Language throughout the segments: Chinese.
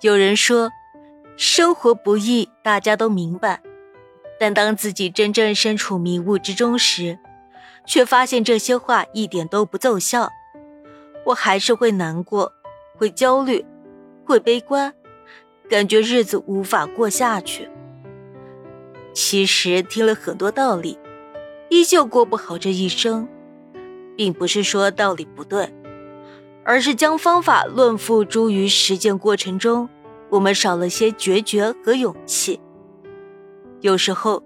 有人说，生活不易，大家都明白。但当自己真正身处迷雾之中时，却发现这些话一点都不奏效。我还是会难过，会焦虑，会悲观，感觉日子无法过下去。其实听了很多道理，依旧过不好这一生，并不是说道理不对。而是将方法论付诸于实践过程中，我们少了些决绝和勇气。有时候，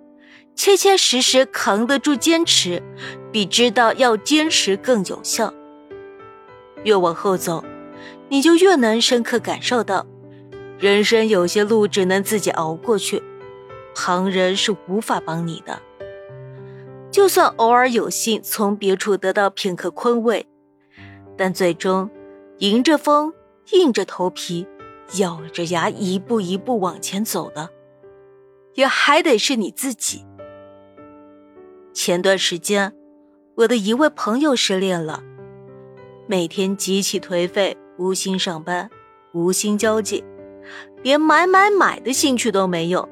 切切实实扛得住坚持，比知道要坚持更有效。越往后走，你就越能深刻感受到，人生有些路只能自己熬过去，旁人是无法帮你的。就算偶尔有幸从别处得到片刻宽慰。但最终，迎着风，硬着头皮，咬着牙，一步一步往前走的，也还得是你自己。前段时间，我的一位朋友失恋了，每天极其颓废，无心上班，无心交际，连买买买的兴趣都没有，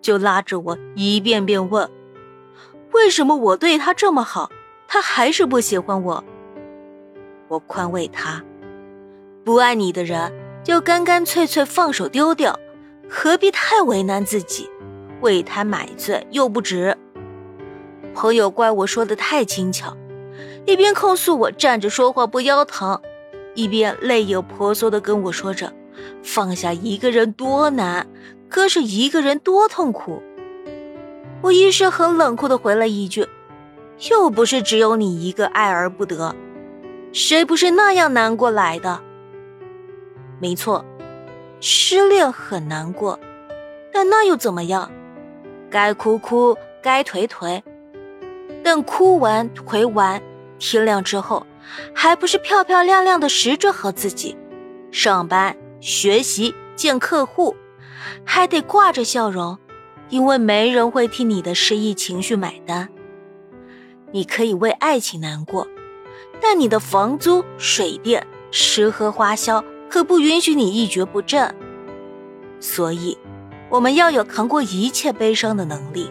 就拉着我一遍遍问：为什么我对他这么好，他还是不喜欢我？我宽慰他：“不爱你的人，就干干脆脆放手丢掉，何必太为难自己，为他买醉又不值。”朋友怪我说的太轻巧，一边控诉我站着说话不腰疼，一边泪眼婆娑的跟我说着：“放下一个人多难，可是一个人多痛苦。”我一时很冷酷的回了一句：“又不是只有你一个爱而不得。”谁不是那样难过来的？没错，失恋很难过，但那又怎么样？该哭哭，该颓颓。等哭完、颓完，天亮之后，还不是漂漂亮亮的拾着好自己，上班、学习、见客户，还得挂着笑容，因为没人会替你的失意情绪买单。你可以为爱情难过。但你的房租、水电、吃喝花销可不允许你一蹶不振，所以，我们要有扛过一切悲伤的能力。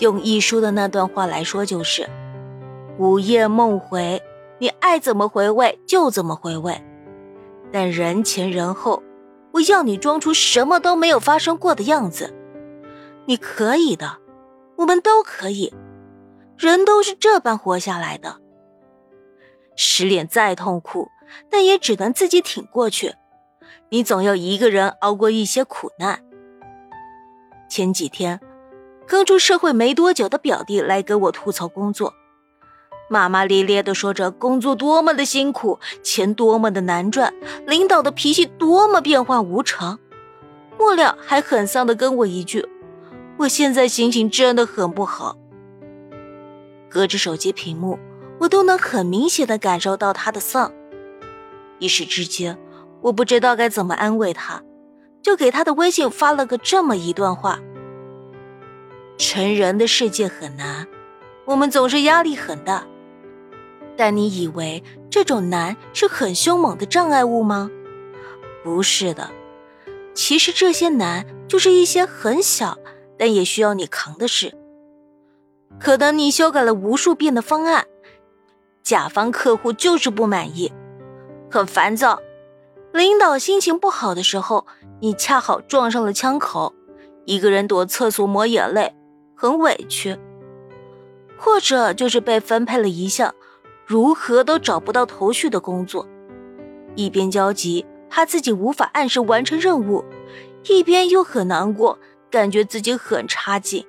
用一书的那段话来说，就是“午夜梦回，你爱怎么回味就怎么回味，但人前人后，我要你装出什么都没有发生过的样子。你可以的，我们都可以，人都是这般活下来的。”失恋再痛苦，但也只能自己挺过去。你总要一个人熬过一些苦难。前几天，刚出社会没多久的表弟来跟我吐槽工作，骂骂咧咧的说着工作多么的辛苦，钱多么的难赚，领导的脾气多么变化无常。末了还很丧的跟我一句：“我现在心情真的很不好。”隔着手机屏幕。我都能很明显的感受到他的丧，一时之间，我不知道该怎么安慰他，就给他的微信发了个这么一段话：成人的世界很难，我们总是压力很大，但你以为这种难是很凶猛的障碍物吗？不是的，其实这些难就是一些很小但也需要你扛的事，可能你修改了无数遍的方案。甲方客户就是不满意，很烦躁。领导心情不好的时候，你恰好撞上了枪口，一个人躲厕所抹眼泪，很委屈。或者就是被分配了一项如何都找不到头绪的工作，一边焦急，怕自己无法按时完成任务，一边又很难过，感觉自己很差劲。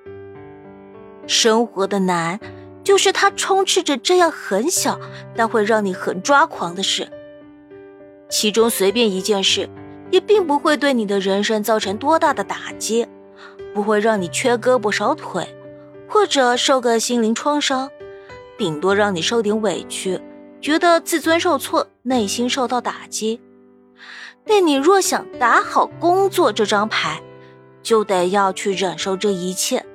生活的难。就是它充斥着这样很小，但会让你很抓狂的事。其中随便一件事，也并不会对你的人生造成多大的打击，不会让你缺胳膊少腿，或者受个心灵创伤，顶多让你受点委屈，觉得自尊受挫，内心受到打击。但你若想打好工作这张牌，就得要去忍受这一切，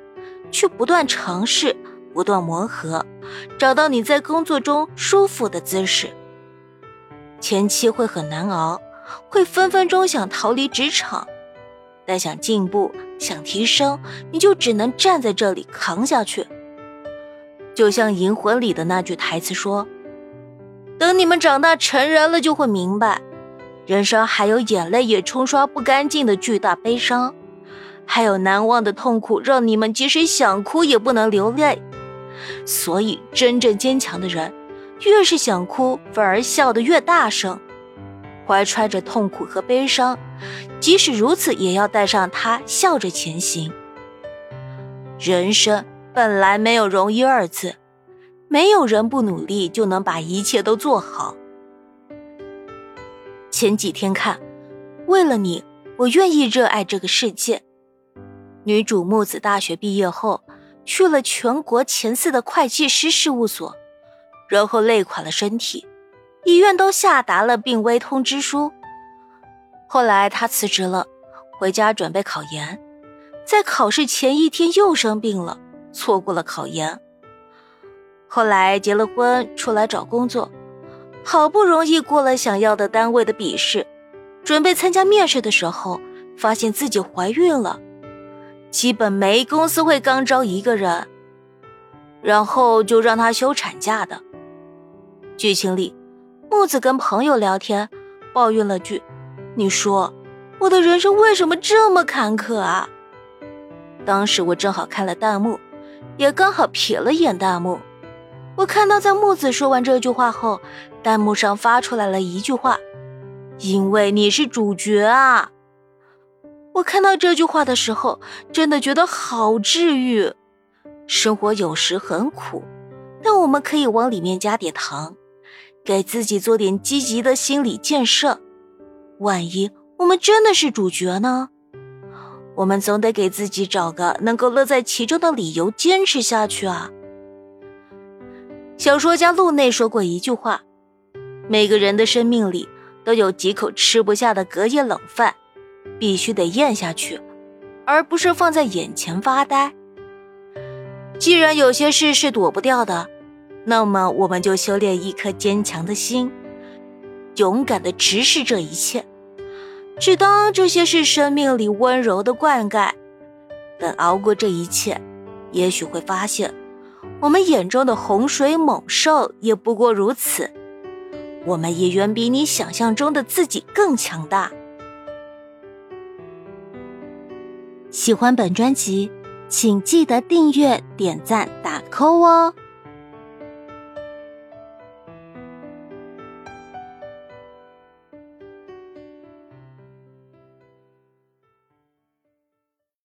去不断尝试。不断磨合，找到你在工作中舒服的姿势。前期会很难熬，会分分钟想逃离职场，但想进步、想提升，你就只能站在这里扛下去。就像《银魂》里的那句台词说：“等你们长大成人了，就会明白，人生还有眼泪也冲刷不干净的巨大悲伤，还有难忘的痛苦，让你们即使想哭也不能流泪。所以，真正坚强的人，越是想哭，反而笑得越大声，怀揣着痛苦和悲伤，即使如此，也要带上它，笑着前行。人生。”本来没有容易二字，没有人不努力就能把一切都做好。前几天看，为了你，我愿意热爱这个世界。女主木子大学毕业后，去了全国前四的会计师事务所，然后累垮了身体，医院都下达了病危通知书。后来他辞职了，回家准备考研，在考试前一天又生病了。错过了考研，后来结了婚，出来找工作，好不容易过了想要的单位的笔试，准备参加面试的时候，发现自己怀孕了。基本没公司会刚招一个人，然后就让他休产假的。剧情里，木子跟朋友聊天，抱怨了句：“你说我的人生为什么这么坎坷啊？”当时我正好看了弹幕。也刚好瞥了眼弹幕，我看到在木子说完这句话后，弹幕上发出来了一句话：“因为你是主角啊！”我看到这句话的时候，真的觉得好治愈。生活有时很苦，但我们可以往里面加点糖，给自己做点积极的心理建设。万一我们真的是主角呢？我们总得给自己找个能够乐在其中的理由，坚持下去啊！小说家路内说过一句话：“每个人的生命里都有几口吃不下的隔夜冷饭，必须得咽下去，而不是放在眼前发呆。”既然有些事是躲不掉的，那么我们就修炼一颗坚强的心，勇敢的直视这一切。只当这些是生命里温柔的灌溉，等熬过这一切，也许会发现，我们眼中的洪水猛兽也不过如此。我们也远比你想象中的自己更强大。喜欢本专辑，请记得订阅、点赞、打 call 哦。